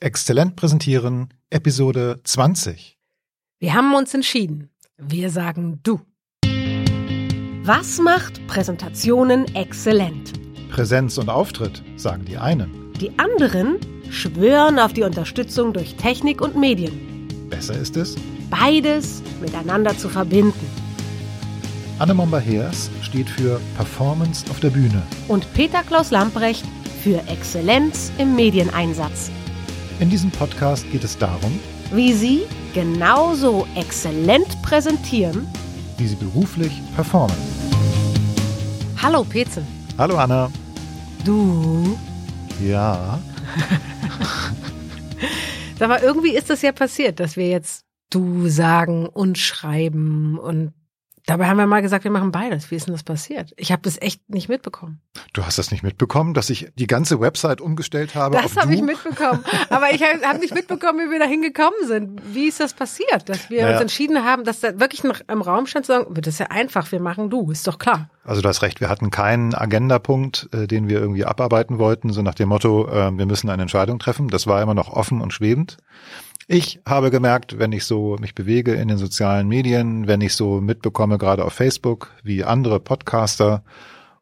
Exzellent präsentieren, Episode 20. Wir haben uns entschieden. Wir sagen du. Was macht Präsentationen exzellent? Präsenz und Auftritt, sagen die einen. Die anderen schwören auf die Unterstützung durch Technik und Medien. Besser ist es, Beides miteinander zu verbinden. Anne Momba-Heers steht für Performance auf der Bühne. Und Peter Klaus Lamprecht für Exzellenz im Medieneinsatz. In diesem Podcast geht es darum, Wie Sie genauso exzellent präsentieren. wie sie beruflich performen. Hallo Petze. Hallo Anna. Du. Ja, Sag mal, irgendwie ist das ja passiert, dass wir jetzt du sagen und schreiben und dabei haben wir mal gesagt, wir machen beides. Wie ist denn das passiert? Ich habe das echt nicht mitbekommen. du hast das nicht mitbekommen, dass ich die ganze Website umgestellt habe Das habe ich mitbekommen. Aber ich habe hab nicht mitbekommen, wie wir da hingekommen sind. Wie ist das passiert? Dass wir Naja. uns entschieden haben, dass da wirklich noch im Raum stand zu sagen, das ist ja einfach, wir machen du, ist doch klar. Also du hast recht, wir hatten keinen Agendapunkt, äh, den wir irgendwie abarbeiten wollten, so nach dem Motto, äh, wir müssen eine Entscheidung treffen. Das war immer noch offen und schwebend. Ich habe gemerkt, wenn ich so mich bewege in den sozialen Medien, wenn ich so mitbekomme, gerade auf Facebook, wie andere Podcaster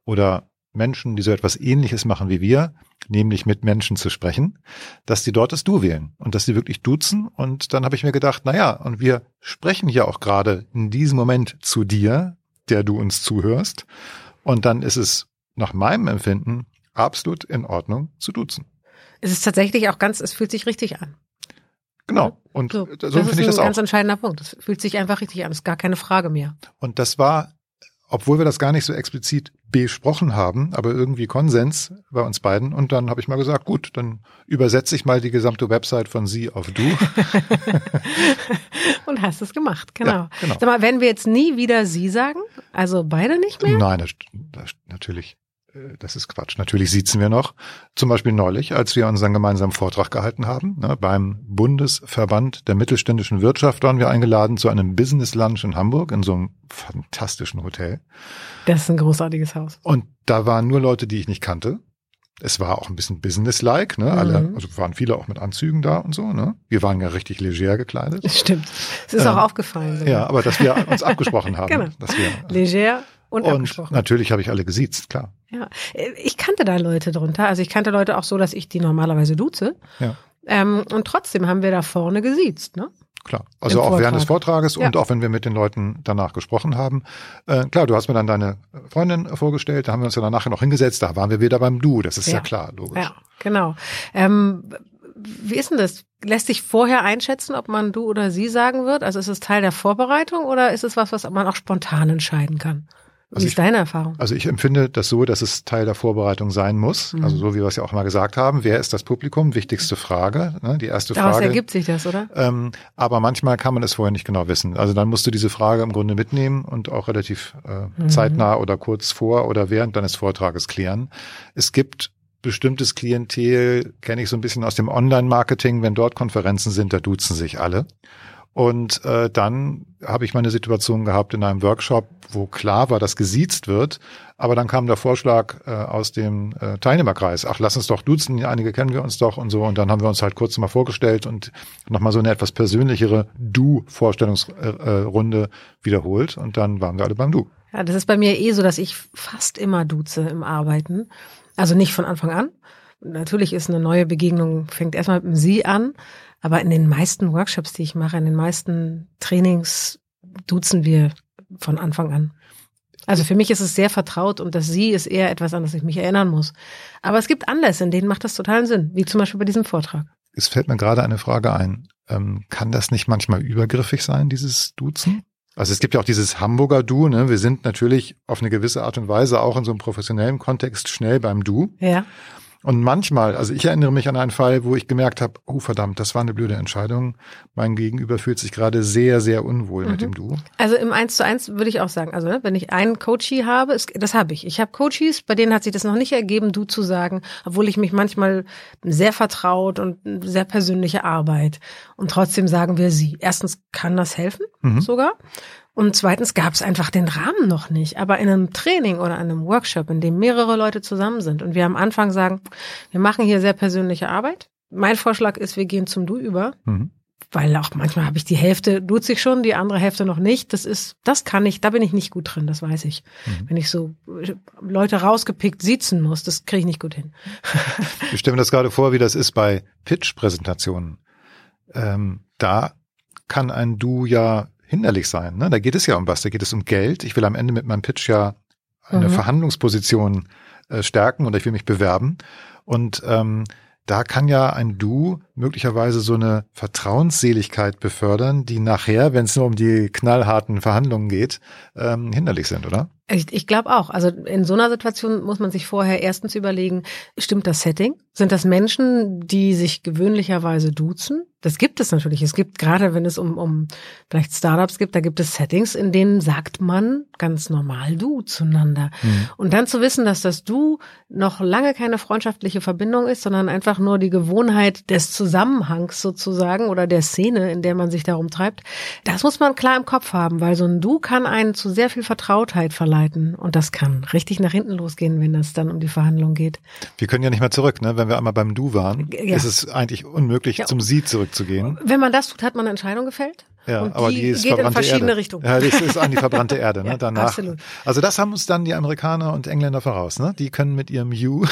oder Menschen, die so etwas ähnliches machen wie wir, nämlich mit Menschen zu sprechen, dass die dort das Du wählen und dass sie wirklich duzen. Und dann habe ich mir gedacht, na ja, und wir sprechen ja auch gerade in diesem Moment zu dir, der du uns zuhörst. Und dann ist es nach meinem Empfinden absolut in Ordnung zu duzen. Es ist tatsächlich auch ganz, es fühlt sich richtig an. Genau. Und So, so, das finde ist ich ein das ganz auch. entscheidender Punkt. Es fühlt sich einfach richtig an. ist gar keine Frage mehr. Und das war, obwohl wir das gar nicht so explizit besprochen haben, aber irgendwie Konsens bei uns beiden. Und dann habe ich mal gesagt, gut, dann übersetze ich mal die gesamte Website von Sie auf Du. Und hast es gemacht, genau. Ja, genau. Sag mal, werden wir jetzt nie wieder sie sagen? Also beide nicht mehr? Nein, das, das, natürlich, das ist Quatsch. Natürlich siezen wir noch. Zum Beispiel neulich, als wir unseren gemeinsamen Vortrag gehalten haben, ne, beim Bundesverband der mittelständischen Wirtschaft waren wir eingeladen zu einem Business Lunch in Hamburg in so einem fantastischen Hotel. Das ist ein großartiges Haus. Und da waren nur Leute, die ich nicht kannte. Es war auch ein bisschen businesslike, ne? Alle, Mhm. also waren viele auch mit Anzügen da und so, ne? Wir waren ja richtig leger gekleidet. Das stimmt. Es ist Ähm, auch aufgefallen. sogar. Ja, aber dass wir uns abgesprochen haben. Genau. Dass wir, Leger und, und natürlich habe ich alle gesiezt, klar. Ja, Äh, ich kannte da Leute drunter. Also ich kannte Leute auch so, dass ich die normalerweise duze. Ja. Ähm, und trotzdem haben wir da vorne gesiezt, ne? Klar. Also Im auch während des Vortrag. Vortrages Ja. und auch wenn wir mit den Leuten danach gesprochen haben. Äh, klar, du hast mir dann deine Freundin vorgestellt, da haben wir uns ja dann nachher noch hingesetzt, da waren wir wieder beim Du, das ist ja, Ja. klar, logisch. Ja, genau. Ähm, wie ist denn das? Lässt sich vorher einschätzen, ob man du oder sie sagen wird? Also ist es Teil der Vorbereitung oder ist es was, was man auch spontan entscheiden kann? Wie Also ist ich- deine Erfahrung? Also ich empfinde das so, dass es Teil der Vorbereitung sein muss. Mhm. Also so wie wir es ja auch mal gesagt haben, wer ist das Publikum? Wichtigste Frage, ne? die erste Daraus Frage. ergibt sich das, oder? Ähm, aber manchmal kann man es vorher nicht genau wissen. Also dann musst du diese Frage im Grunde mitnehmen und auch relativ äh, Mhm. zeitnah oder kurz vor oder während deines Vortrages klären. Es gibt bestimmtes Klientel, kenne ich so ein bisschen aus dem Online-Marketing, wenn dort Konferenzen sind, da duzen sich alle. Und äh, dann habe ich mal eine Situation gehabt in einem Workshop, wo klar war, dass gesiezt wird, aber dann kam der Vorschlag äh, aus dem äh, Teilnehmerkreis, ach, lass uns doch duzen, einige kennen wir uns doch und so. Und dann haben wir uns halt kurz mal vorgestellt und nochmal so eine etwas persönlichere Du-Vorstellungsrunde wiederholt. Und dann waren wir alle beim Du. Ja, das ist bei mir eh so, dass ich fast immer duze im Arbeiten. Also nicht von Anfang an. Natürlich ist eine neue Begegnung, fängt erstmal mit dem Sie an. Aber in den meisten Workshops, die ich mache, in den meisten Trainings duzen wir von Anfang an. Also für mich ist es sehr vertraut und das Sie ist eher etwas, an das ich mich erinnern muss. Aber es gibt Anlässe, in denen macht das totalen Sinn, wie zum Beispiel bei diesem Vortrag. Es fällt mir gerade eine Frage ein. Ähm, kann das nicht manchmal übergriffig sein, dieses Duzen? Also es gibt ja auch dieses Hamburger Du, ne? Wir sind natürlich auf eine gewisse Art und Weise auch in so einem professionellen Kontext schnell beim Du. Ja. Und manchmal, also ich erinnere mich an einen Fall, wo ich gemerkt habe, oh verdammt, das war eine blöde Entscheidung. Mein Gegenüber fühlt sich gerade sehr, sehr unwohl mit dem Du. Also im Eins zu eins würde ich auch sagen, also ne, wenn ich einen Coachie habe, es, das habe ich. Ich habe Coaches, bei denen hat sich das noch nicht ergeben, du zu sagen, obwohl ich mich manchmal sehr vertraut und sehr persönliche Arbeit. Und trotzdem sagen wir sie. Erstens kann das helfen, Mhm. sogar. Und zweitens gab es einfach den Rahmen noch nicht. Aber in einem Training oder einem Workshop, in dem mehrere Leute zusammen sind und wir am Anfang sagen, wir machen hier sehr persönliche Arbeit, Mein Vorschlag ist, wir gehen zum Du über. Mhm. Weil auch manchmal habe ich die Hälfte duze ich schon, die andere Hälfte noch nicht. Das ist, das kann ich, da bin ich nicht gut drin, das weiß ich. Mhm. Wenn ich so Leute rausgepickt siezen muss, das kriege ich nicht gut hin. ich stelle mir das gerade vor, wie das ist bei Pitch-Präsentationen. Ähm, da kann ein Du ja hinderlich sein. Ne? Da geht es ja um was, da geht es um Geld. Ich will am Ende mit meinem Pitch ja eine mhm. Verhandlungsposition äh, stärken oder ich will mich bewerben. Und ähm, da kann ja ein Du möglicherweise so eine Vertrauensseligkeit befördern, die nachher, wenn es nur um die knallharten Verhandlungen geht, ähm, hinderlich sind, oder? Ich, ich glaube auch. Also in so einer Situation muss man sich vorher erstens überlegen, stimmt das Setting? Sind das Menschen, die sich gewöhnlicherweise duzen? Das gibt es natürlich. Es gibt gerade, wenn es um, um vielleicht Startups gibt, da gibt es Settings, in denen sagt man ganz normal du zueinander. Mhm. Und dann zu wissen, dass das du noch lange keine freundschaftliche Verbindung ist, sondern einfach nur die Gewohnheit des Zusammenhangs sozusagen oder der Szene, in der man sich darum treibt, das muss man klar im Kopf haben, weil so ein du kann einen zu sehr viel Vertrautheit verleiten. Und das kann richtig nach hinten losgehen, wenn es dann um die Verhandlung geht. Wir können ja nicht mehr zurück, ne? Wenn wir einmal beim Du waren, ja. ist es eigentlich unmöglich, ja. zum Sie zurückzugehen. Wenn man das tut, hat man eine Entscheidung gefällt. Ja, und aber die, die ist geht in verschiedene Erde. Richtungen. Ja, das ist an die verbrannte Erde, ne? ja, Danach. Absolut. Also das haben uns dann die Amerikaner und Engländer voraus, ne? Die können mit ihrem You.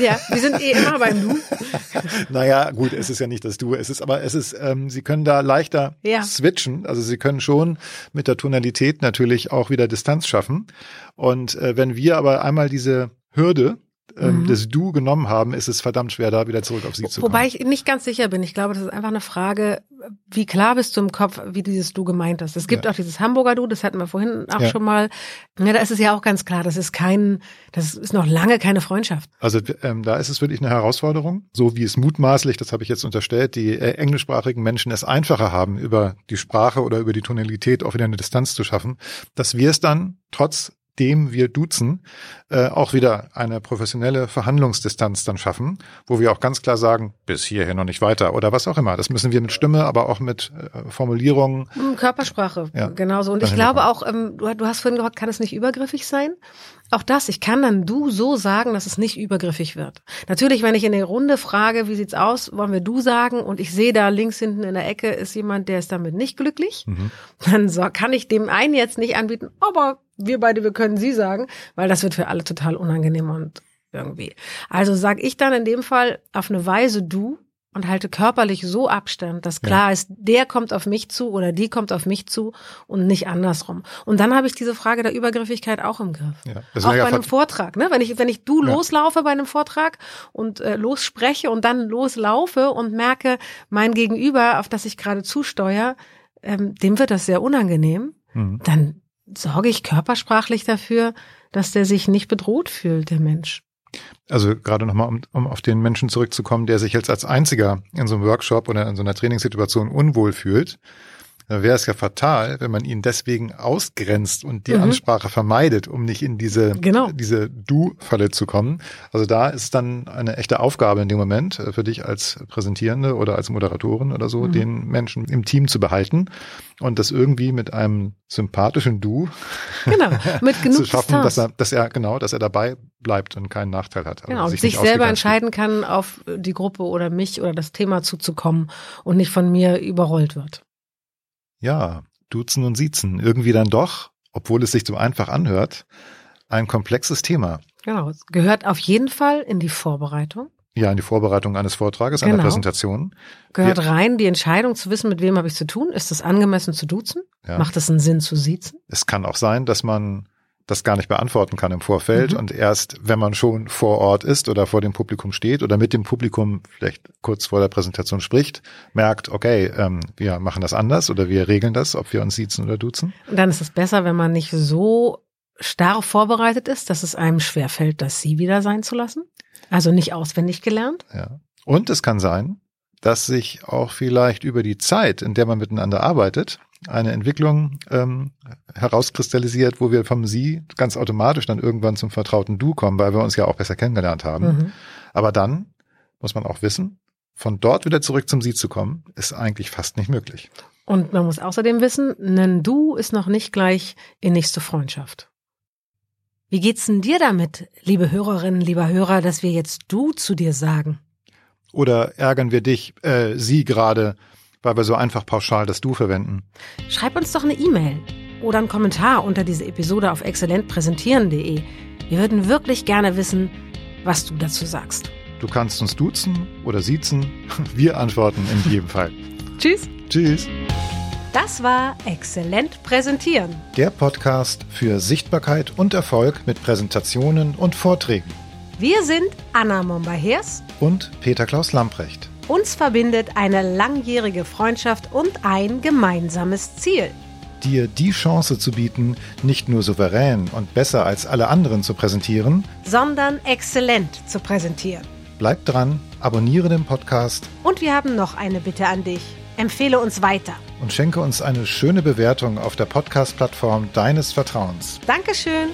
Ja, wir sind eh immer beim Du. naja, gut, es ist ja nicht das Du, es ist, aber es ist, ähm, sie können da leichter ja. switchen. Also sie können schon mit der Tonalität natürlich auch wieder Distanz schaffen. Und äh, wenn wir aber einmal diese Hürde ähm, mhm. das Du genommen haben, ist es verdammt schwer, da wieder zurück auf sie zu kommen. Wobei ich nicht ganz sicher bin. Ich glaube, das ist einfach eine Frage, wie klar bist du im Kopf, wie dieses Du gemeint ist. Es gibt ja. auch dieses Hamburger Du, das hatten wir vorhin auch ja. schon mal. Ja, da ist es ja auch ganz klar, das ist kein, das ist noch lange keine Freundschaft. Also ähm, da ist es wirklich eine Herausforderung, so wie es mutmaßlich, das habe ich jetzt unterstellt, die äh, englischsprachigen Menschen es einfacher haben, über die Sprache oder über die Tonalität auch wieder eine Distanz zu schaffen, dass wir es dann trotz dem wir duzen, äh, auch wieder eine professionelle Verhandlungsdistanz dann schaffen, wo wir auch ganz klar sagen, bis hierher noch nicht weiter oder was auch immer. Das müssen wir mit Stimme, aber auch mit äh, Formulierungen. Hm, Körpersprache, ja, genauso. Und ich glaube auch, ähm, du, du hast vorhin gesagt, kann es nicht übergriffig sein? Auch das, ich kann dann du so sagen, dass es nicht übergriffig wird. Natürlich, wenn ich in der Runde frage, wie sieht's aus, wollen wir du sagen und ich sehe da links hinten in der Ecke ist jemand, der ist damit nicht glücklich, mhm. dann so, kann ich dem einen jetzt nicht anbieten, aber wir beide, wir können sie sagen, weil das wird für alle total unangenehm und irgendwie. Also sag ich dann in dem Fall auf eine Weise du, und halte körperlich so Abstand, dass klar ja. ist, der kommt auf mich zu oder die kommt auf mich zu und nicht andersrum. Und dann habe ich diese Frage der Übergriffigkeit auch im Griff. Ja, auch bei einem Vortrag, ne? Wenn ich wenn ich du ja. loslaufe bei einem Vortrag und äh, losspreche und dann loslaufe und merke, mein Gegenüber, auf das ich gerade zusteuere, ähm, dem wird das sehr unangenehm, mhm. dann sorge ich körpersprachlich dafür, dass der sich nicht bedroht fühlt, der Mensch. Also gerade nochmal, um, um auf den Menschen zurückzukommen, der sich jetzt als einziger in so einem Workshop oder in so einer Trainingssituation unwohl fühlt, dann wäre es ja fatal, wenn man ihn deswegen ausgrenzt und die mhm. Ansprache vermeidet, um nicht in diese, genau. diese Du-Falle zu kommen. Also da ist dann eine echte Aufgabe in dem Moment äh, für dich als Präsentierende oder als Moderatorin oder so, mhm. den Menschen im Team zu behalten und das irgendwie mit einem sympathischen Du genau, mit genug zu schaffen, dass er, dass er genau, dass er dabei bleibt und keinen Nachteil hat. Genau, sich, sich selber entscheiden kann, auf die Gruppe oder mich oder das Thema zuzukommen und nicht von mir überrollt wird. Ja, Duzen und Siezen. Irgendwie dann doch, obwohl es sich so einfach anhört, ein komplexes Thema. Genau, es gehört auf jeden Fall in die Vorbereitung. Ja, in die Vorbereitung eines Vortrages, genau. einer Präsentation. Gehört Wir, rein die Entscheidung zu wissen, mit wem habe ich zu tun. Ist es angemessen zu duzen? Ja. Macht es einen Sinn zu siezen? Es kann auch sein, dass man das gar nicht beantworten kann im Vorfeld mhm. und erst, wenn man schon vor Ort ist oder vor dem Publikum steht oder mit dem Publikum vielleicht kurz vor der Präsentation spricht, merkt, okay, ähm, wir machen das anders oder wir regeln das, ob wir uns siezen oder duzen. Dann ist es besser, wenn man nicht so starr vorbereitet ist, dass es einem schwerfällt, das Sie wieder sein zu lassen. Also nicht auswendig gelernt. Ja. Und es kann sein, dass sich auch vielleicht über die Zeit, in der man miteinander arbeitet, eine Entwicklung ähm, herauskristallisiert, wo wir vom Sie ganz automatisch dann irgendwann zum vertrauten Du kommen, weil wir uns ja auch besser kennengelernt haben. Mhm. Aber dann muss man auch wissen, von dort wieder zurück zum Sie zu kommen, ist eigentlich fast nicht möglich. Und man muss außerdem wissen, ein Du ist noch nicht gleich innigste Freundschaft. Wie geht's denn dir damit, liebe Hörerinnen, lieber Hörer, dass wir jetzt Du zu dir sagen? Oder ärgern wir dich, äh, sie gerade, weil wir so einfach pauschal das Du verwenden? Schreib uns doch eine E-Mail oder einen Kommentar unter diese Episode auf exzellentpräsentieren.de. Wir würden wirklich gerne wissen, was du dazu sagst. Du kannst uns duzen oder siezen. Wir antworten in jedem Fall. Tschüss. Tschüss. Das war Exzellent Präsentieren. Der Podcast für Sichtbarkeit und Erfolg mit Präsentationen und Vorträgen. Wir sind Anna Momba-Hers und Peter Klaus Lamprecht. Uns verbindet eine langjährige Freundschaft und ein gemeinsames Ziel. Dir die Chance zu bieten, nicht nur souverän und besser als alle anderen zu präsentieren, sondern exzellent zu präsentieren. Bleib dran, abonniere den Podcast. Und wir haben noch eine Bitte an dich. Empfehle uns weiter. Und schenke uns eine schöne Bewertung auf der Podcast-Plattform deines Vertrauens. Dankeschön.